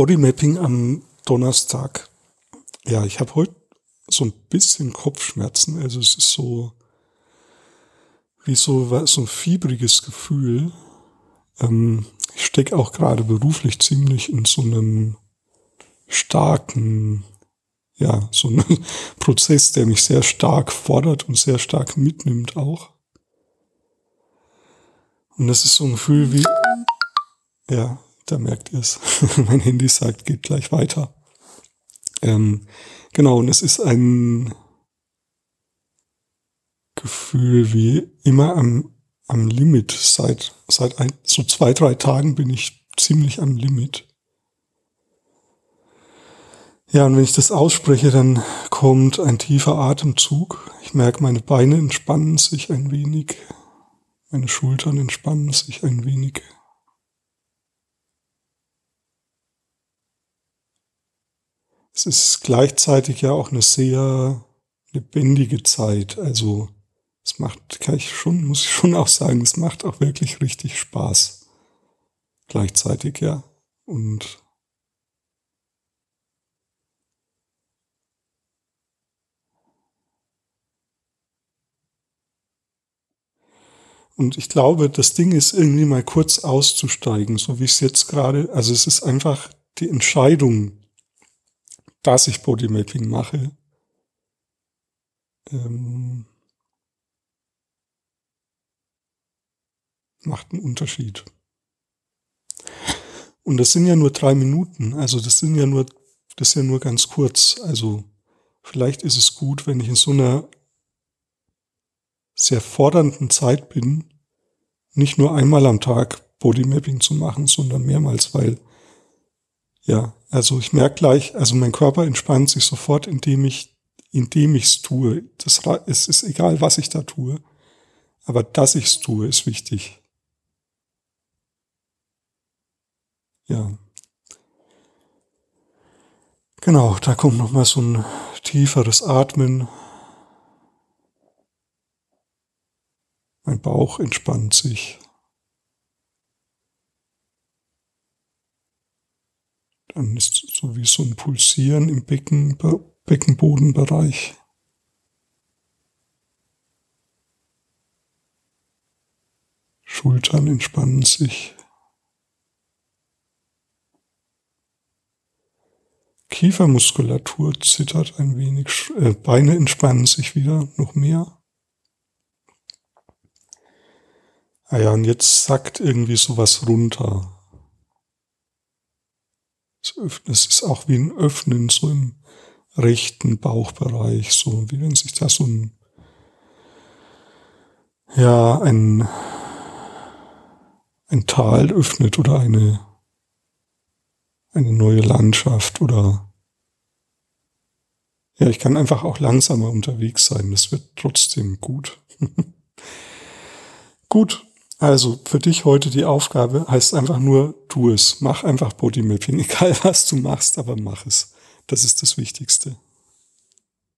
Bodymapping am Donnerstag. Ja, ich habe heute so ein bisschen Kopfschmerzen. Also es ist so wie so, so ein fiebriges Gefühl. Ähm, ich stecke auch gerade beruflich ziemlich in so einem starken, ja, so einem Prozess, der mich sehr stark fordert und sehr stark mitnimmt auch. Und das ist so ein Gefühl wie, ja, da merkt ihr es. mein Handy sagt, geht gleich weiter. Ähm, genau, und es ist ein Gefühl wie immer am, am Limit. Seit, seit ein, so zwei, drei Tagen bin ich ziemlich am Limit. Ja, und wenn ich das ausspreche, dann kommt ein tiefer Atemzug. Ich merke, meine Beine entspannen sich ein wenig. Meine Schultern entspannen sich ein wenig. Es ist gleichzeitig ja auch eine sehr lebendige Zeit. Also es macht, kann ich schon, muss ich schon auch sagen, es macht auch wirklich richtig Spaß. Gleichzeitig, ja. Und Und ich glaube, das Ding ist irgendwie mal kurz auszusteigen, so wie es jetzt gerade, also es ist einfach die Entscheidung, dass ich Bodymapping mache. Ähm, macht einen Unterschied. Und das sind ja nur drei Minuten, also das sind ja nur, das ist ja nur ganz kurz. Also vielleicht ist es gut, wenn ich in so einer sehr fordernden Zeit bin, nicht nur einmal am Tag Bodymapping zu machen, sondern mehrmals, weil ja, also ich merke gleich, also mein Körper entspannt sich sofort, indem ich, indem ich es tue. Das, es ist egal, was ich da tue, aber dass ich es tue, ist wichtig. Ja. Genau, da kommt nochmal so ein tieferes Atmen. Mein Bauch entspannt sich. Dann ist so wie so ein Pulsieren im Becken, Beckenbodenbereich. Schultern entspannen sich. Kiefermuskulatur zittert ein wenig, äh, Beine entspannen sich wieder noch mehr. Ah ja, und jetzt sackt irgendwie sowas runter. Es ist auch wie ein Öffnen so im rechten Bauchbereich, so wie wenn sich da so ein, ja, ein, ein Tal öffnet oder eine, eine neue Landschaft oder, ja, ich kann einfach auch langsamer unterwegs sein. Das wird trotzdem gut. gut. Also für dich heute die Aufgabe heißt einfach nur, tu es. Mach einfach Bodymapping, egal was du machst, aber mach es. Das ist das Wichtigste.